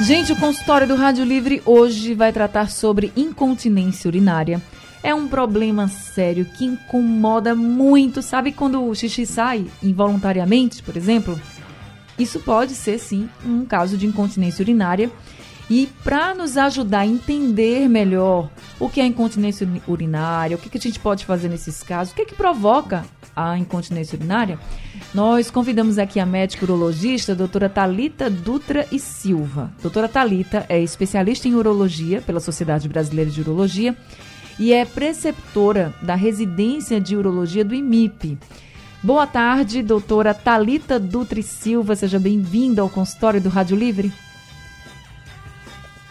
Gente, o consultório do Rádio Livre hoje vai tratar sobre incontinência urinária. É um problema sério que incomoda muito. Sabe quando o xixi sai involuntariamente, por exemplo? Isso pode ser, sim, um caso de incontinência urinária. E para nos ajudar a entender melhor o que é incontinência urinária, o que, que a gente pode fazer nesses casos, o que, que provoca a incontinência urinária, nós convidamos aqui a médica urologista, a doutora Talita Dutra e Silva. Doutora Talita é especialista em urologia pela Sociedade Brasileira de Urologia e é preceptora da residência de urologia do IMIP. Boa tarde, doutora Talita Dutra e Silva, seja bem-vinda ao consultório do Rádio Livre.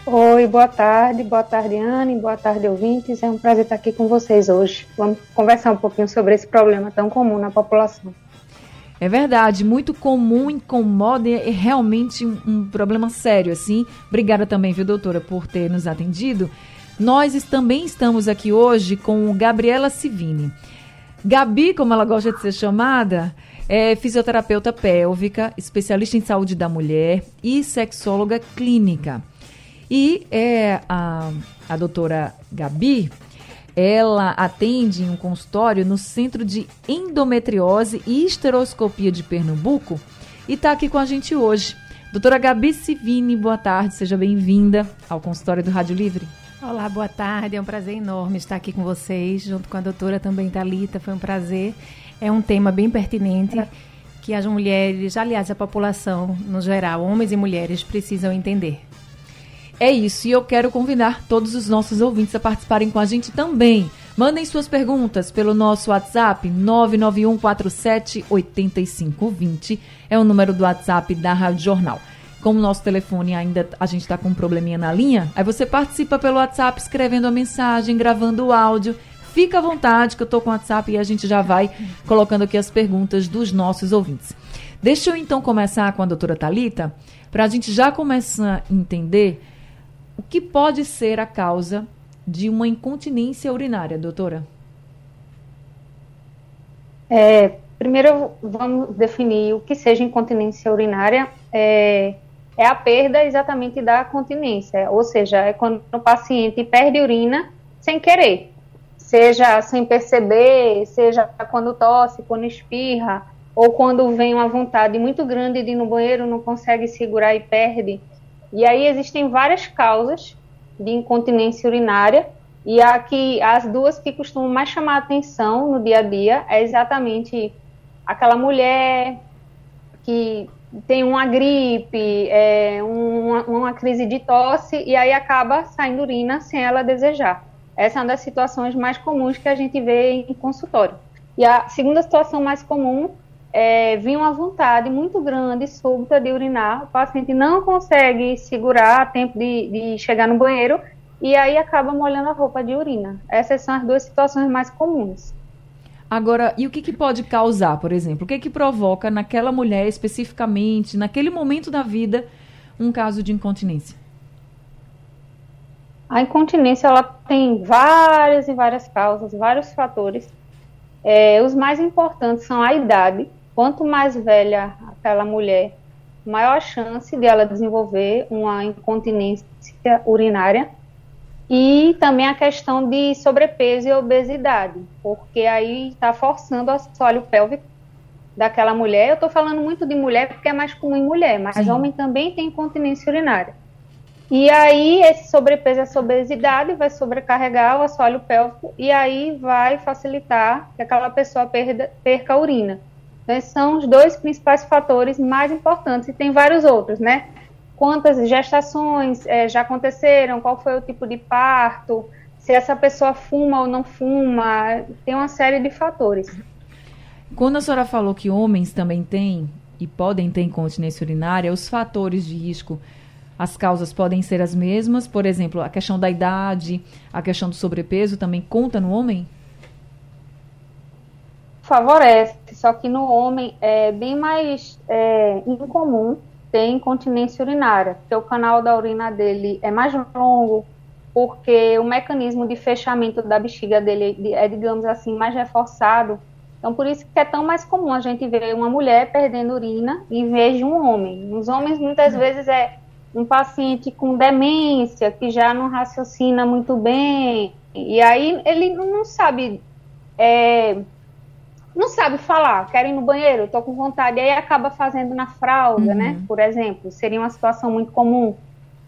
Oi, boa tarde, boa tarde, Anne, boa tarde, ouvintes. É um prazer estar aqui com vocês hoje. Vamos conversar um pouquinho sobre esse problema tão comum na população. É verdade, muito comum, incomoda e é realmente um, um problema sério, assim. Obrigada também, viu, doutora, por ter nos atendido. Nós também estamos aqui hoje com Gabriela Civini. Gabi, como ela gosta de ser chamada, é fisioterapeuta pélvica, especialista em saúde da mulher e sexóloga clínica. E é a, a doutora Gabi, ela atende em um consultório no Centro de Endometriose e Esteroscopia de Pernambuco e está aqui com a gente hoje. Doutora Gabi Civini, boa tarde, seja bem-vinda ao consultório do Rádio Livre. Olá, boa tarde, é um prazer enorme estar aqui com vocês, junto com a doutora também Talita, foi um prazer. É um tema bem pertinente que as mulheres, aliás, a população no geral, homens e mulheres, precisam entender. É isso, e eu quero convidar todos os nossos ouvintes a participarem com a gente também. Mandem suas perguntas pelo nosso WhatsApp 991478520. É o número do WhatsApp da Rádio Jornal. Como o nosso telefone ainda a gente está com um probleminha na linha, aí você participa pelo WhatsApp escrevendo a mensagem, gravando o áudio. Fica à vontade que eu estou com o WhatsApp e a gente já vai colocando aqui as perguntas dos nossos ouvintes. Deixa eu então começar com a doutora Talita, para a gente já começar a entender o que pode ser a causa de uma incontinência urinária, doutora? É, primeiro, vamos definir o que seja incontinência urinária. É, é a perda exatamente da continência, ou seja, é quando o paciente perde urina sem querer, seja sem perceber, seja quando tosse, quando espirra, ou quando vem uma vontade muito grande de ir no banheiro, não consegue segurar e perde. E aí existem várias causas de incontinência urinária, e aqui as duas que costumam mais chamar a atenção no dia a dia é exatamente aquela mulher que tem uma gripe, é, uma, uma, crise de tosse e aí acaba saindo urina sem ela desejar. Essa é uma das situações mais comuns que a gente vê em consultório. E a segunda situação mais comum é, vinha uma vontade muito grande, súbita, de urinar. O paciente não consegue segurar a tempo de, de chegar no banheiro e aí acaba molhando a roupa de urina. Essas são as duas situações mais comuns. Agora, e o que, que pode causar, por exemplo? O que, que provoca naquela mulher especificamente, naquele momento da vida, um caso de incontinência? A incontinência ela tem várias e várias causas, vários fatores. É, os mais importantes são a idade, Quanto mais velha aquela mulher, maior a chance de ela desenvolver uma incontinência urinária e também a questão de sobrepeso e obesidade, porque aí está forçando o assoalho pélvico daquela mulher. Eu estou falando muito de mulher porque é mais comum em mulher, mas Sim. homem também tem incontinência urinária. E aí esse sobrepeso, essa obesidade vai sobrecarregar o assoalho pélvico e aí vai facilitar que aquela pessoa perda, perca a urina. Né, são os dois principais fatores mais importantes, e tem vários outros, né? Quantas gestações é, já aconteceram, qual foi o tipo de parto, se essa pessoa fuma ou não fuma, tem uma série de fatores. Quando a senhora falou que homens também têm e podem ter incontinência urinária, os fatores de risco as causas podem ser as mesmas? Por exemplo, a questão da idade, a questão do sobrepeso também conta no homem? Favorece, só que no homem é bem mais é, incomum ter incontinência urinária, porque o canal da urina dele é mais longo, porque o mecanismo de fechamento da bexiga dele é, digamos assim, mais reforçado. Então, por isso que é tão mais comum a gente ver uma mulher perdendo urina em vez de um homem. Os homens, muitas uhum. vezes, é um paciente com demência, que já não raciocina muito bem, e aí ele não sabe, é, não sabe falar, quero ir no banheiro, estou com vontade, e aí acaba fazendo na fralda, uhum. né, por exemplo, seria uma situação muito comum.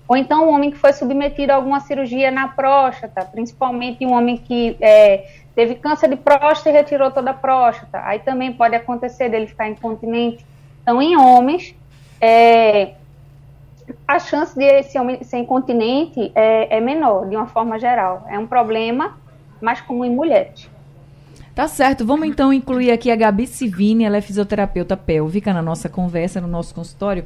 Ou então um homem que foi submetido a alguma cirurgia na próstata, principalmente um homem que é, teve câncer de próstata e retirou toda a próstata. Aí também pode acontecer dele ficar incontinente. Então, em homens, é, a chance de esse homem ser incontinente é, é menor, de uma forma geral. É um problema mais comum em mulheres. Tá certo, vamos então incluir aqui a Gabi Civini, ela é fisioterapeuta pélvica na nossa conversa, no nosso consultório.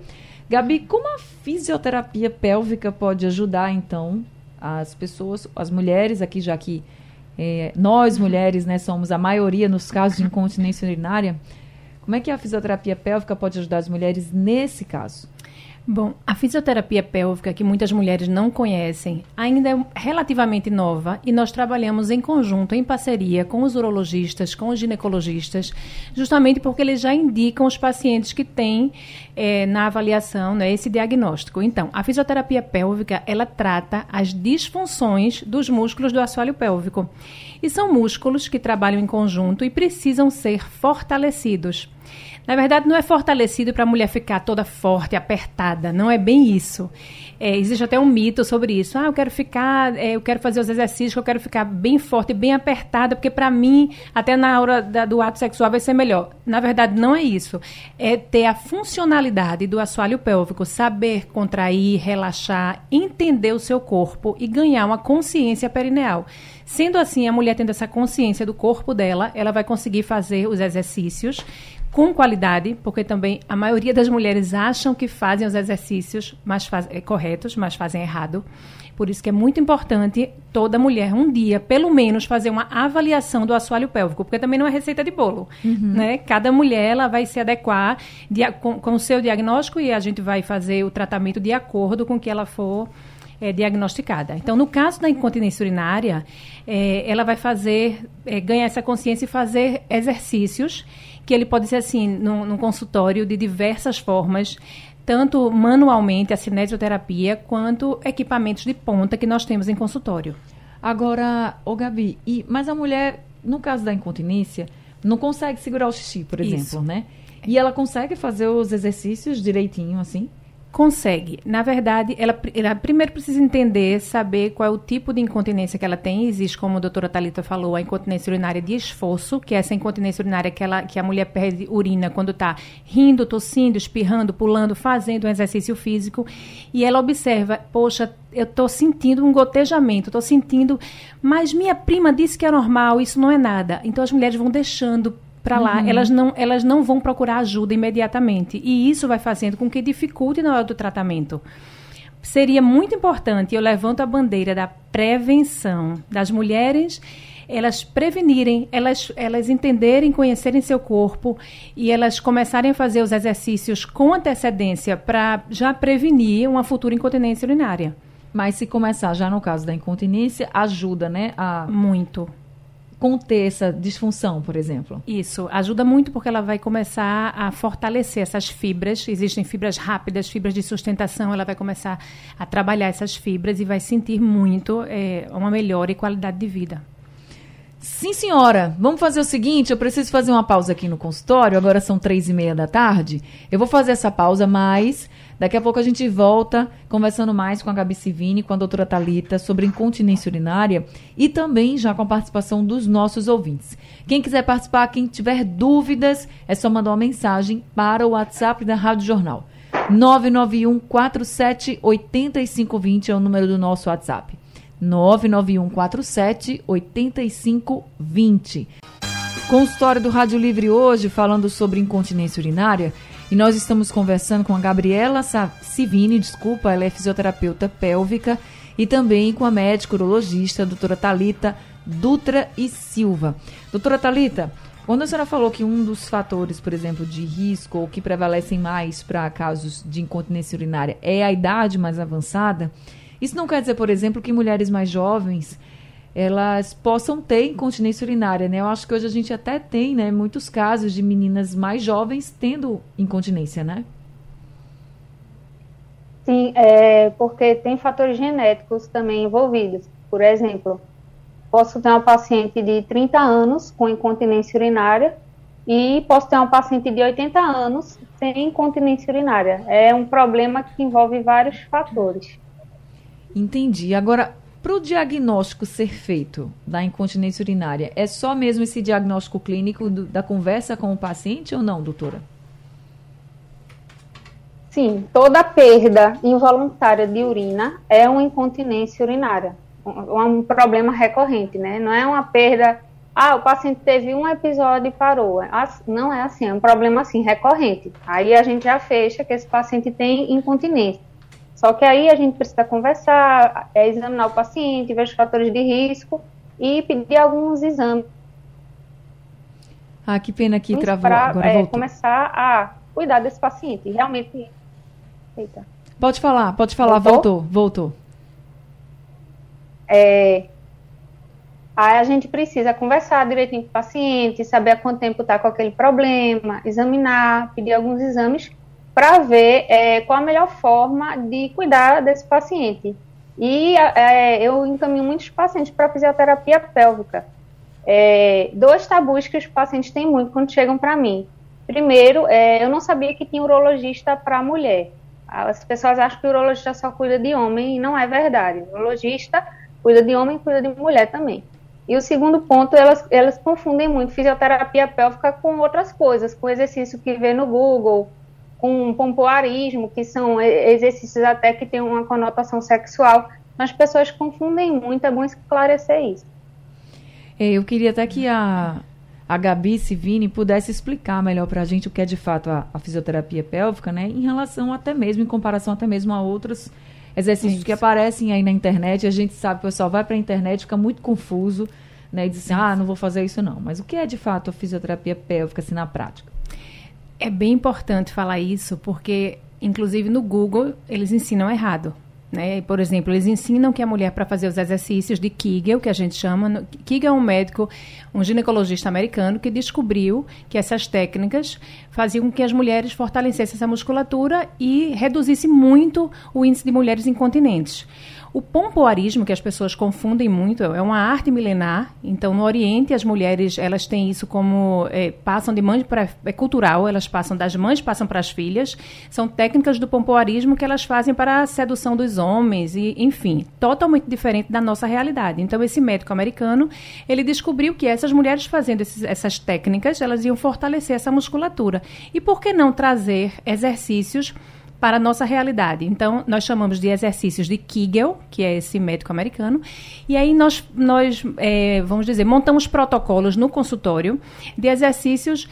Gabi, como a fisioterapia pélvica pode ajudar então as pessoas, as mulheres aqui, já que é, nós mulheres, né, somos a maioria nos casos de incontinência urinária, como é que a fisioterapia pélvica pode ajudar as mulheres nesse caso? Bom, a fisioterapia pélvica, que muitas mulheres não conhecem, ainda é relativamente nova e nós trabalhamos em conjunto, em parceria com os urologistas, com os ginecologistas, justamente porque eles já indicam os pacientes que têm é, na avaliação né, esse diagnóstico. Então, a fisioterapia pélvica, ela trata as disfunções dos músculos do assoalho pélvico. E são músculos que trabalham em conjunto e precisam ser fortalecidos. Na verdade, não é fortalecido para a mulher ficar toda forte, apertada. Não é bem isso. É, existe até um mito sobre isso. Ah, eu quero ficar, é, eu quero fazer os exercícios, eu quero ficar bem forte, bem apertada, porque para mim, até na hora da, do ato sexual vai ser melhor. Na verdade, não é isso. É ter a funcionalidade do assoalho pélvico, saber contrair, relaxar, entender o seu corpo e ganhar uma consciência perineal. Sendo assim, a mulher tendo essa consciência do corpo dela, ela vai conseguir fazer os exercícios com qualidade, porque também a maioria das mulheres acham que fazem os exercícios mas faz, é, corretos, mas fazem errado. Por isso que é muito importante toda mulher, um dia, pelo menos, fazer uma avaliação do assoalho pélvico, porque também não é receita de bolo. Uhum. Né? Cada mulher ela vai se adequar de, com, com o seu diagnóstico e a gente vai fazer o tratamento de acordo com o que ela for é, diagnosticada. Então, no caso da incontinência urinária, é, ela vai fazer, é, ganhar essa consciência e fazer exercícios que ele pode ser assim, num, num consultório de diversas formas, tanto manualmente, a cinesioterapia, quanto equipamentos de ponta que nós temos em consultório. Agora, ô Gabi, e, mas a mulher, no caso da incontinência, não consegue segurar o xixi, por exemplo, Isso. né? E ela consegue fazer os exercícios direitinho, assim? Consegue. Na verdade, ela, ela, primeiro precisa entender, saber qual é o tipo de incontinência que ela tem. Existe, como a doutora Talita falou, a incontinência urinária de esforço, que é essa incontinência urinária que, ela, que a mulher perde urina quando está rindo, tossindo, espirrando, pulando, fazendo um exercício físico. E ela observa, poxa, eu estou sentindo um gotejamento, estou sentindo, mas minha prima disse que é normal, isso não é nada. Então as mulheres vão deixando para lá, uhum. elas, não, elas não vão procurar ajuda imediatamente. E isso vai fazendo com que dificulte na hora do tratamento. Seria muito importante, eu levanto a bandeira da prevenção das mulheres, elas prevenirem, elas, elas entenderem, conhecerem seu corpo e elas começarem a fazer os exercícios com antecedência para já prevenir uma futura incontinência urinária. Mas se começar já no caso da incontinência, ajuda, né? A... Muito conter essa disfunção, por exemplo? Isso, ajuda muito porque ela vai começar a fortalecer essas fibras. Existem fibras rápidas, fibras de sustentação. Ela vai começar a trabalhar essas fibras e vai sentir muito é, uma melhora e qualidade de vida. Sim, senhora. Vamos fazer o seguinte: eu preciso fazer uma pausa aqui no consultório. Agora são três e meia da tarde. Eu vou fazer essa pausa, mas Daqui a pouco a gente volta conversando mais com a Gabi Civini, com a doutora Talita sobre incontinência urinária e também já com a participação dos nossos ouvintes. Quem quiser participar, quem tiver dúvidas, é só mandar uma mensagem para o WhatsApp da Rádio Jornal. 991 47 8520 é o número do nosso WhatsApp. 991 47 8520. Consultório do Rádio Livre hoje falando sobre incontinência urinária E nós estamos conversando com a Gabriela Civini, desculpa, ela é fisioterapeuta pélvica, e também com a médica urologista, a doutora Talita Dutra e Silva. Doutora Talita, quando a senhora falou que um dos fatores, por exemplo, de risco ou que prevalecem mais para casos de incontinência urinária é a idade mais avançada, isso não quer dizer, por exemplo, que mulheres mais jovens elas possam ter incontinência urinária, né? Eu acho que hoje a gente até tem, né, muitos casos de meninas mais jovens tendo incontinência, né? Sim, é porque tem fatores genéticos também envolvidos. Por exemplo, posso ter uma paciente de 30 anos com incontinência urinária e posso ter uma paciente de 80 anos sem incontinência urinária. É um problema que envolve vários fatores. Entendi. Agora, para o diagnóstico ser feito da incontinência urinária, é só mesmo esse diagnóstico clínico do, da conversa com o paciente ou não, doutora? Sim, toda perda involuntária de urina é uma incontinência urinária, um, um problema recorrente, né? Não é uma perda, ah, o paciente teve um episódio e parou. É não é assim, é um problema assim recorrente. Aí a gente já fecha que esse paciente tem incontinência. Só que aí a gente precisa conversar, é, examinar o paciente, ver os fatores de risco e pedir alguns exames. Ah, que pena que travou. Pra, Agora é, começar a cuidar desse paciente. Realmente. Eita. Pode falar, pode falar. Voltou, voltou. voltou. É, aí a gente precisa conversar direitinho com o paciente, saber há quanto tempo está com aquele problema, examinar, pedir alguns exames para ver é, qual a melhor forma de cuidar desse paciente. E é, eu encaminho muitos pacientes para fisioterapia pélvica. É, dois tabus que os pacientes têm muito quando chegam para mim. Primeiro, é, eu não sabia que tinha urologista para mulher. As pessoas acham que o urologista só cuida de homem e não é verdade. O urologista cuida de homem e cuida de mulher também. E o segundo ponto, elas, elas confundem muito fisioterapia pélvica com outras coisas, com exercício que vê no Google, com pompoarismo, que são exercícios até que têm uma conotação sexual. As pessoas confundem muito, é bom esclarecer isso. É, eu queria até que a, a Gabi Sivini pudesse explicar melhor para a gente o que é de fato a, a, fisioterapia pélvica, né? Em relação até mesmo, em comparação até mesmo a outros exercícios Isso. que aparecem aí na internet. A gente sabe, o pessoal vai para a internet, fica muito confuso, né? E diz assim, ah, não vou fazer isso não. Mas o que é de fato a fisioterapia pélvica, assim, na prática? É bem importante falar isso, porque, inclusive, no Google, eles ensinam errado. Né? Por exemplo, eles ensinam que a mulher, para fazer os exercícios de Kegel, que a gente chama. Kegel é um médico, um ginecologista americano, que descobriu que essas técnicas faziam com que as mulheres fortalecessem essa musculatura e reduzisse muito o índice de mulheres incontinentes. O pompoarismo, que as pessoas confundem muito, é uma arte milenar. Então, no Oriente, as mulheres elas têm isso como é, passam de mãe para é cultural. Elas passam das mães passam para as filhas. São técnicas do pompoarismo que elas fazem para a sedução dos homens e, enfim, totalmente diferente da nossa realidade. Então, esse médico americano ele descobriu que essas mulheres fazendo esses, essas técnicas elas iam fortalecer essa musculatura. E por que não trazer exercícios para a nossa realidade. Então, nós chamamos de exercícios de Kegel, que é esse médico americano, e aí nós, nós é, vamos dizer, montamos protocolos no consultório de exercícios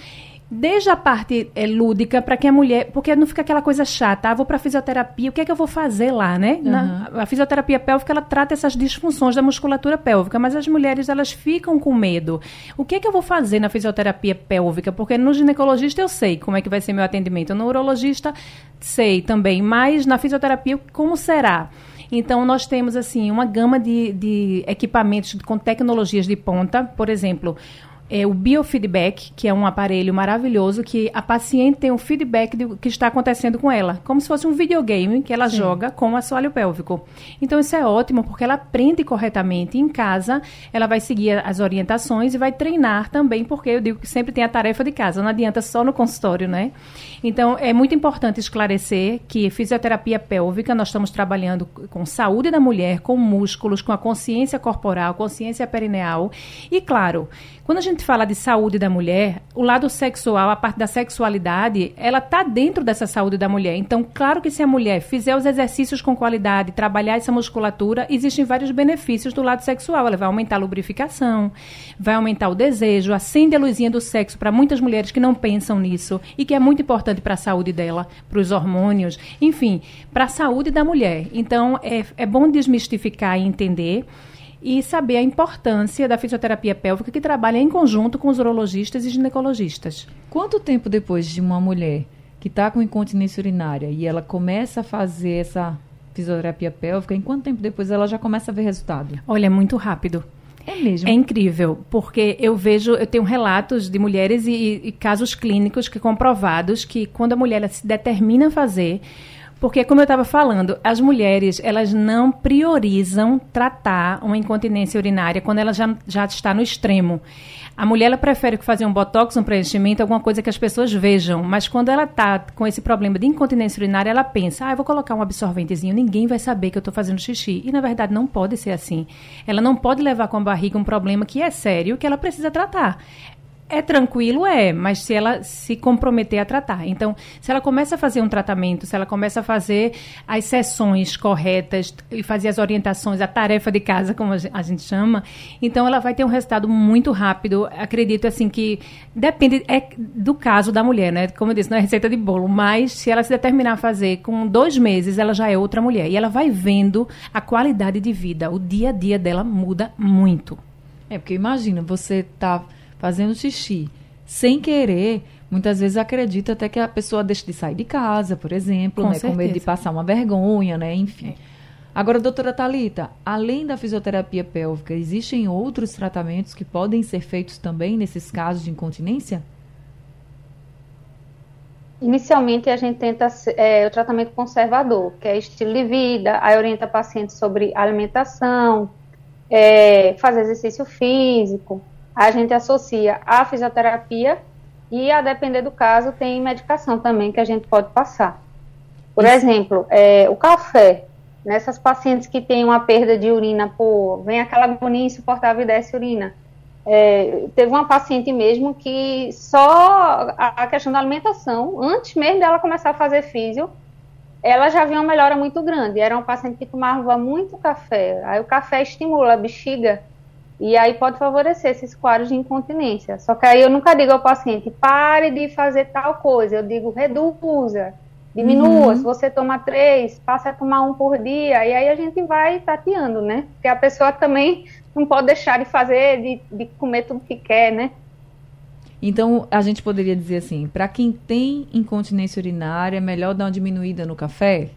desde a parte é, lúdica para que a mulher, porque não fica aquela coisa chata, ah, vou para fisioterapia, o que é que eu vou fazer lá, né? Uhum. Na, a fisioterapia pélvica ela trata essas disfunções da musculatura pélvica, mas as mulheres elas ficam com medo. O que é que eu vou fazer na fisioterapia pélvica? Porque no ginecologista eu sei como é que vai ser meu atendimento, no urologista sei também, mas na fisioterapia como será? Então, nós temos, assim, uma gama de, de equipamentos com tecnologias de ponta. Por exemplo, é o biofeedback, que é um aparelho maravilhoso que a paciente tem um feedback do que está acontecendo com ela, como se fosse um videogame que ela Sim. joga com o assoalho pélvico. Então isso é ótimo porque ela aprende corretamente em casa, ela vai seguir as orientações e vai treinar também, porque eu digo que sempre tem a tarefa de casa, não adianta só no consultório, né? Então é muito importante esclarecer que fisioterapia pélvica nós estamos trabalhando com saúde da mulher, com músculos, com a consciência corporal, consciência perineal e claro, quando a gente gente fala de saúde da mulher, o lado sexual, a parte da sexualidade, ela tá dentro dessa saúde da mulher. Então, claro que se a mulher fizer os exercícios com qualidade, trabalhar essa musculatura, existem vários benefícios do lado sexual. Ela vai aumentar a lubrificação, vai aumentar o desejo, acende a luzinha do sexo para muitas mulheres que não pensam nisso e que é muito importante para a saúde dela, para os hormônios, enfim, para a saúde da mulher. Então, é, é bom desmistificar e entender e saber a importância da fisioterapia pélvica que trabalha em conjunto com os urologistas e ginecologistas. Quanto tempo depois de uma mulher que está com incontinência urinária e ela começa a fazer essa fisioterapia pélvica, em quanto tempo depois ela já começa a ver resultado? Olha, é muito rápido. É mesmo? É incrível, porque eu vejo, eu tenho relatos de mulheres e, e casos clínicos que comprovados que quando a mulher se determina a fazer, porque, como eu estava falando, as mulheres, elas não priorizam tratar uma incontinência urinária quando ela já, já está no extremo. A mulher, ela prefere fazer um botox, um preenchimento, alguma coisa que as pessoas vejam. Mas quando ela está com esse problema de incontinência urinária, ela pensa, ah, eu vou colocar um absorventezinho, ninguém vai saber que eu estou fazendo xixi. E, na verdade, não pode ser assim. Ela não pode levar com a barriga um problema que é sério, que ela precisa tratar. É tranquilo, é, mas se ela se comprometer a tratar. Então, se ela começa a fazer um tratamento, se ela começa a fazer as sessões corretas e fazer as orientações, a tarefa de casa, como a gente chama, então ela vai ter um resultado muito rápido. Acredito assim que depende é do caso da mulher, né? Como eu disse, não é receita de bolo, mas se ela se determinar a fazer com dois meses, ela já é outra mulher. E ela vai vendo a qualidade de vida, o dia a dia dela muda muito. É, porque imagina, você tá fazendo xixi sem querer, muitas vezes acredita até que a pessoa deixe de sair de casa, por exemplo, com, né, com medo de passar uma vergonha, né, enfim. É. Agora, doutora Talita, além da fisioterapia pélvica, existem outros tratamentos que podem ser feitos também nesses casos de incontinência? Inicialmente, a gente tenta é, o tratamento conservador, que é estilo de vida, aí orienta pacientes sobre alimentação, é, fazer exercício físico, a gente associa a fisioterapia e, a depender do caso, tem medicação também que a gente pode passar. Por Isso. exemplo, é, o café. Nessas pacientes que têm uma perda de urina, por vem aquela agonia insuportável e desce urina. É, teve uma paciente mesmo que só a, a, questão da alimentação, antes mesmo dela começar a fazer físio, ela já viu uma melhora muito grande. Era uma paciente que tomava muito café. Aí o café estimula a bexiga e aí pode favorecer esses quadros de incontinência. Só que aí eu nunca digo ao paciente, pare de fazer tal coisa. Eu digo, reduza, diminua. Uhum. Se você toma três, passe a tomar um por dia. E aí a gente vai tateando, né? Porque a pessoa também não pode deixar de fazer, de, de comer tudo que quer, né? Então, a gente poderia dizer assim, para quem tem incontinência urinária, é melhor dar uma diminuída no café?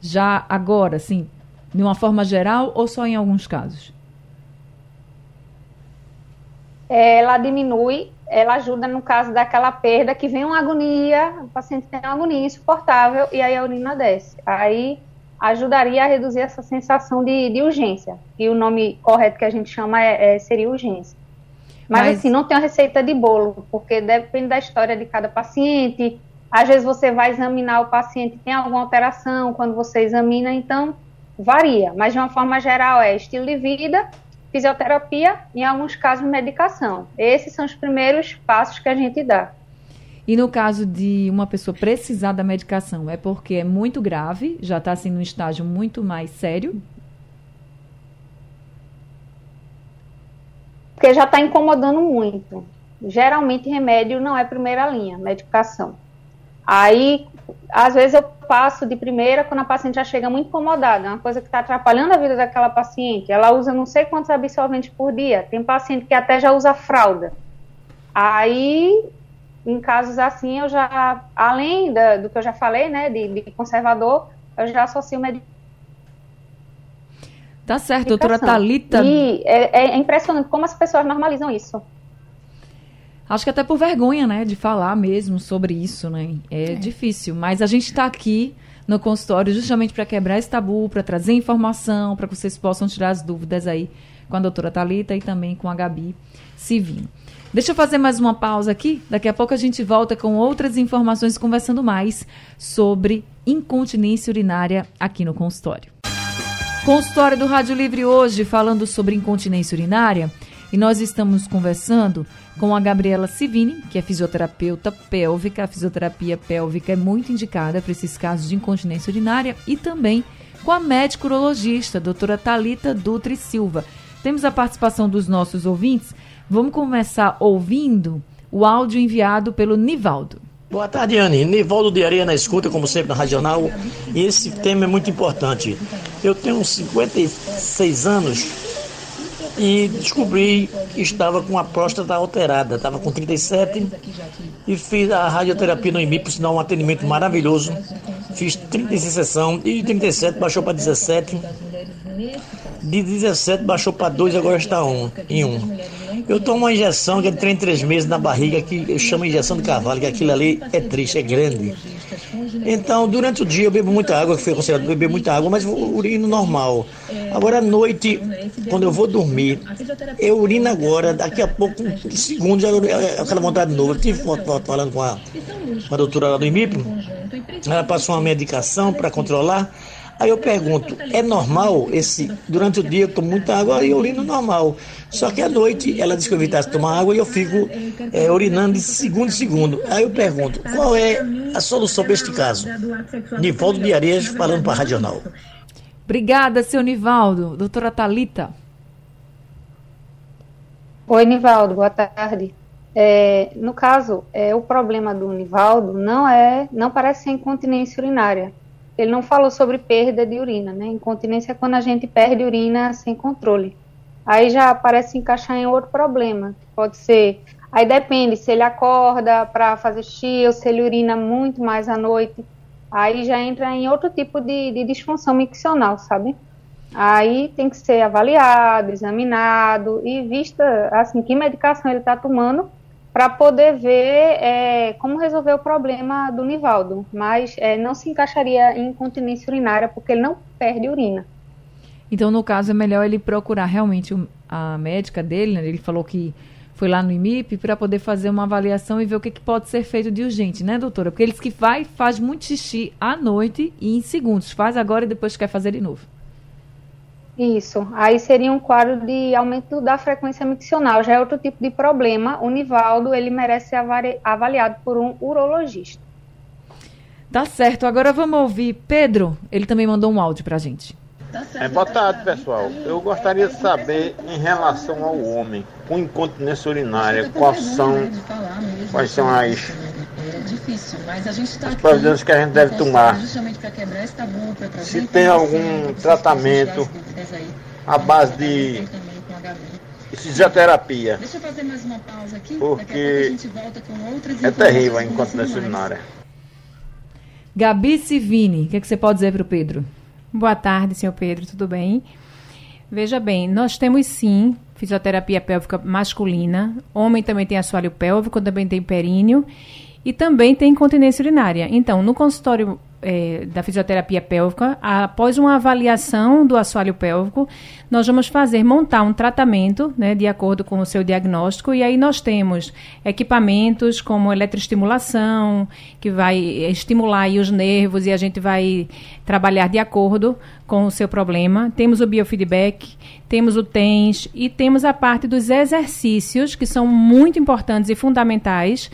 Já agora, assim, de uma forma geral ou só em alguns casos? Ela diminui, ela ajuda no caso daquela perda que vem uma agonia, o paciente tem uma agonia insuportável e aí a urina desce. Aí ajudaria a reduzir essa sensação de, de urgência. E o nome correto que a gente chama é, é, seria urgência. Mas, Mas, assim, não tem uma receita de bolo, porque depende da história de cada paciente. Às vezes você vai examinar o paciente, tem alguma alteração quando você examina, então varia. Mas de uma forma geral é estilo de vida fisioterapia e, em alguns casos, medicação. Esses são os primeiros passos que a gente dá. E no caso de uma pessoa precisar da medicação, é porque é muito grave, já está assim num estágio muito mais sério? Porque já está incomodando muito. Geralmente, remédio não é primeira linha, medicação. Aí, às vezes, eu passo de primeira quando a paciente já chega muito incomodada, é uma coisa que está atrapalhando a vida daquela paciente. Ela usa não sei quantos absorventes por dia. Tem paciente que até já usa fralda. Aí, em casos assim, eu já, além da, do que eu já falei, né, de, de conservador, eu já associo medicação. Tá certo, doutora Thalita. E é, é impressionante como as pessoas normalizam isso. Acho que até por vergonha, né, de falar mesmo sobre isso, né? É, é. difícil, mas a gente está aqui no consultório justamente para quebrar esse tabu, para trazer informação, para que vocês possam tirar as dúvidas aí com a doutora Talita e também com a Gabi Civino. Deixa eu fazer mais uma pausa aqui. Daqui a pouco a gente volta com outras informações, conversando mais sobre incontinência urinária aqui no consultório. Consultório do Rádio Livre hoje, falando sobre incontinência urinária. E nós estamos conversando com a Gabriela Civini, que é fisioterapeuta pélvica. A fisioterapia pélvica é muito indicada para esses casos de incontinência urinária e também com a médica urologista, doutora Talita Dutri Silva. Temos a participação dos nossos ouvintes. Vamos começar ouvindo o áudio enviado pelo Nivaldo. Boa tarde, Anne. Nivaldo de Areia na escuta, como sempre, na Regional. E esse tema é muito importante. Eu tenho 56 anos e descobri que estava com a próstata alterada. Estava com 37 e fiz a radioterapia no IMI, por sinal, um atendimento maravilhoso. Fiz 36 sessões e de 37 baixou para 17. De 17 baixou para 2 agora está um, em 1. Um. Eu tomo uma injeção que é de 3 em 3 meses na barriga, que eu chamo injeção de cavalo, que aquilo ali é triste, é grande. Então, durante o dia eu bebo muita água, que foi considerado beber muita água, mas urino normal. Agora à noite, quando eu vou dormir, eu urino agora, daqui a pouco, segundo, já aquela vontade de novo. Eu tive falando com a, com a doutora lá do IMIP, ela passou uma medicação para controlar. Aí eu pergunto, é normal esse. Durante o dia eu tomo muita água e eu urino normal. Só que à noite ela disse que eu evitasse tomar água e eu fico é, urinando de segundo em segundo. Aí eu pergunto, qual é a solução para este caso? Nivaldo de Areias falando para a Radional. Obrigada, seu Nivaldo. Doutora Talita. Oi, Nivaldo, boa tarde. É, no caso, é, o problema do Nivaldo não é, não parece ser incontinência urinária ele não falou sobre perda de urina, né? Incontinência é quando a gente perde urina sem controle. Aí já parece encaixar em outro problema. Pode ser. Aí depende se ele acorda para fazer xixi ou se ele urina muito mais à noite. Aí já entra em outro tipo de, de disfunção miccional, sabe? Aí tem que ser avaliado, examinado e vista assim que medicação ele está tomando para poder ver é, como resolver o problema do Nivaldo, mas é, não se encaixaria em incontinência urinária porque ele não perde urina. Então, no caso, é melhor ele procurar realmente a médica dele, né? ele falou que foi lá no IMIP para poder fazer uma avaliação e ver o que, que, pode ser feito de urgente, né, doutora? Porque eles que vai, faz muito xixi à noite e em segundos, faz agora e depois quer fazer de novo. Isso. Aí seria um quadro de aumento da frequência miccional. Já é outro tipo de problema. O Nivaldo, ele merece ser avaliado por um urologista. Tá certo. Agora vamos ouvir Pedro. Ele também mandou um áudio pra gente. É, boa tarde, pessoal. Eu gostaria de saber, em relação ao homem com incontinência urinária, quais são, quais são as difícil, mas a gente está As providências que a gente deve tomar. Justamente para quebrar esse tabu, para trazer Se tem algum tratamento à base de fisioterapia. Deixa eu fazer mais uma pausa aqui. Porque é terrível a incontinência urinária. Gabi Civini, o que, é que você pode dizer para o Pedro? Boa tarde, senhor Pedro, tudo bem? Veja bem, nós temos sim fisioterapia pélvica masculina, homem também tem assoalho pélvico, também tem períneo e também tem incontinência urinária. Então, no consultório é, da fisioterapia pélvica, após uma avaliação do assoalho pélvico, nós vamos fazer, montar um tratamento, né, de acordo com o seu diagnóstico, e aí nós temos equipamentos como eletroestimulação, que vai estimular os nervos e a gente vai trabalhar de acordo com o seu problema. Temos o biofeedback, temos o TENS e temos a parte dos exercícios, que são muito importantes e fundamentais,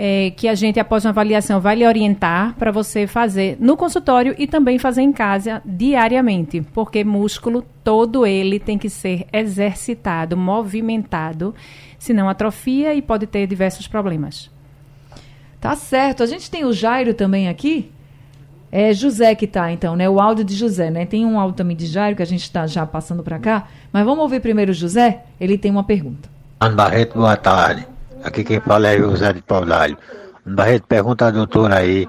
é, que a gente, após uma avaliação, vai lhe orientar para você fazer no consultório e também fazer em casa diariamente, porque músculo todo ele tem que ser exercitado, movimentado, senão atrofia e pode ter diversos problemas. Tá certo. A gente tem o Jairo também aqui. É José que tá, então, né? O áudio de José, né? Tem um áudio também de Jairo que a gente está já passando para cá. Mas vamos ouvir primeiro o José. Ele tem uma pergunta. Ana Barreto, boa tarde. Aqui quem fala é José de Paulálio. Barreto, pergunta à doutora aí,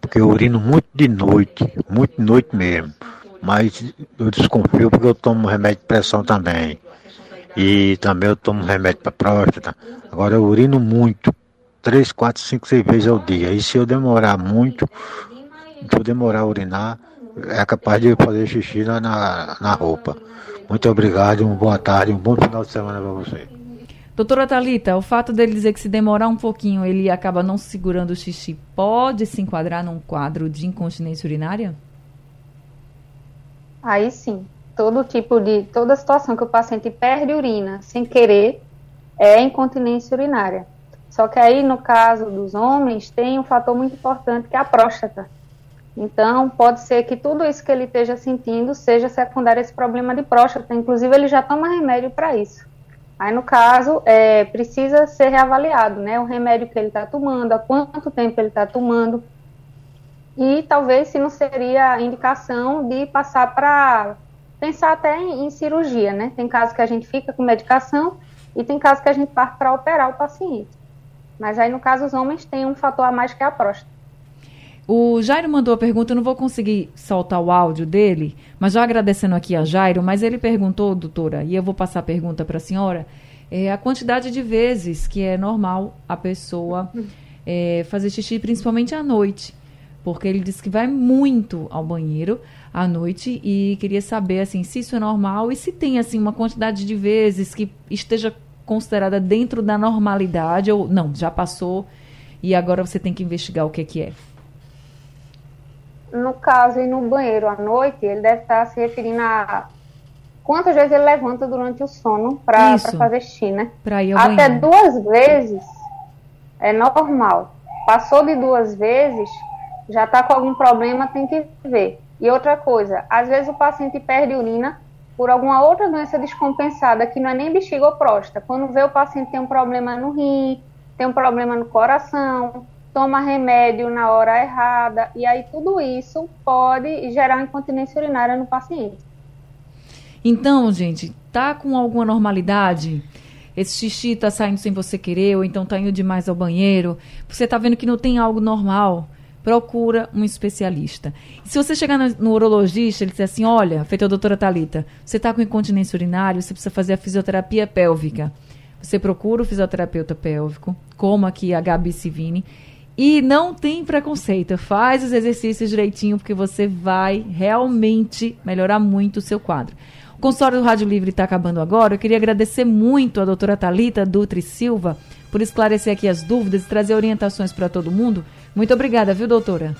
porque eu urino muito de noite, muito de noite mesmo. Mas eu desconfio porque eu tomo remédio de pressão também. E também eu tomo remédio para próstata. Agora eu urino muito, três, quatro, cinco, seis vezes ao dia. E se eu demorar muito, se eu demorar a urinar, é capaz de fazer xixi na, na roupa. Muito obrigado, uma boa tarde, um bom final de semana para você. Doutora Talita, o fato dele dizer que se demorar um pouquinho ele acaba não segurando o xixi, pode se enquadrar num quadro de incontinência urinária? Aí sim, todo tipo de, toda situação que o paciente perde urina sem querer é incontinência urinária. Só que aí, no caso dos homens, tem um fator muito importante que é a próstata. Então, pode ser que tudo isso que ele esteja sentindo seja secundário a esse problema de próstata. Inclusive, ele já toma remédio para isso. Aí, no caso, é, precisa ser reavaliado, né? O remédio que ele está tomando, há quanto tempo ele está tomando. E talvez se não seria a indicação de passar para pensar até em, em, cirurgia, né? Tem casos que a gente fica com medicação e tem casos que a gente parte para operar o paciente. Mas aí, no caso, os homens têm um fator a mais que é a próstata. O Jairo mandou a pergunta, eu não vou conseguir soltar o áudio dele, mas já agradecendo aqui a Jairo, mas ele perguntou, doutora, e eu vou passar a pergunta para a senhora, é, a quantidade de vezes que é normal a pessoa é, fazer xixi, principalmente à noite. Porque ele disse que vai muito ao banheiro à noite e queria saber assim se isso é normal e se tem assim uma quantidade de vezes que esteja considerada dentro da normalidade ou não, já passou e agora você tem que investigar o que, que é no caso, ir no banheiro à noite, ele deve estar se referindo a quantas vezes ele levanta durante o sono para fazer xixi, né? Até banheiro. duas vezes é normal. Passou de duas vezes, já está com algum problema, tem que ver. E outra coisa, às vezes o paciente perde urina por alguma outra doença descompensada, que não é nem bexiga ou próstata. Quando vê o paciente tem um problema no rim, tem um problema no coração, toma remédio na hora errada, e aí tudo isso pode gerar incontinência urinária no paciente. Então, gente, tá com alguma normalidade? Esse xixi tá saindo sem você querer, ou então tá indo demais ao banheiro, você tá vendo que não tem algo normal, procura um especialista. Se você chegar no, urologista, ele disser assim, olha, feita a doutora Talita, você tá com incontinência urinária, você precisa fazer a fisioterapia pélvica. Você procura o fisioterapeuta pélvico, como aqui a Gabi Civini, e não tem preconceito. Faz os exercícios direitinho, porque você vai realmente melhorar muito o seu quadro. O consultório do Rádio Livre está acabando agora. Eu queria agradecer muito a doutora Talita Dutri Silva por esclarecer aqui as dúvidas e trazer orientações para todo mundo. Muito obrigada, viu, doutora?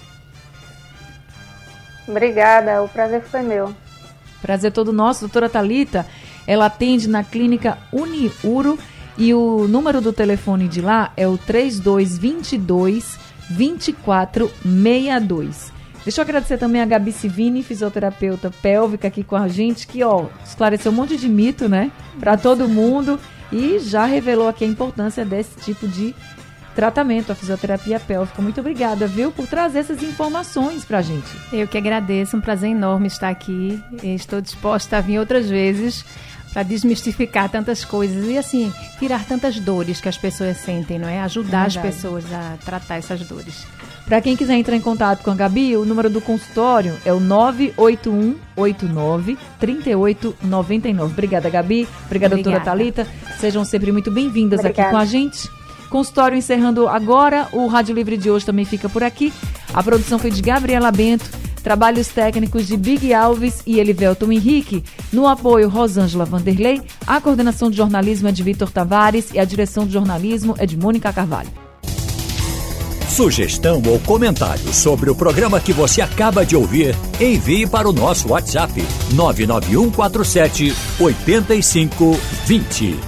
Obrigada, o prazer foi meu. Prazer todo nosso. Doutora Talita, ela atende na clínica Uniuro e o número do telefone de lá é o 3222 2462. Deixa eu agradecer também a Gabi Civini, fisioterapeuta pélvica aqui com a gente, que ó, esclareceu um monte de mito, né, para todo mundo e já revelou aqui a importância desse tipo de tratamento, a fisioterapia pélvica. Muito obrigada, viu, por trazer essas informações para a gente. Eu que agradeço, um prazer enorme estar aqui. Estou disposta a vir outras vezes para desmistificar tantas coisas e assim tirar tantas dores que as pessoas sentem, não é? Ajudar é as pessoas a tratar essas dores. Para quem quiser entrar em contato com a Gabi, o número do consultório é o 98189 3899. Obrigada, Gabi. Obrigada, Obrigada. doutora Talita. Sejam sempre muito bem-vindas aqui com a gente. Consultório encerrando agora. O Rádio Livre de hoje também fica por aqui. A produção foi de Gabriela Bento. Trabalhos técnicos de Big Alves e Elivelton Henrique. No apoio, Rosângela Vanderlei. A coordenação de jornalismo é de Vitor Tavares e a direção de jornalismo é de Mônica Carvalho. Sugestão ou comentário sobre o programa que você acaba de ouvir, envie para o nosso WhatsApp 99147 8520.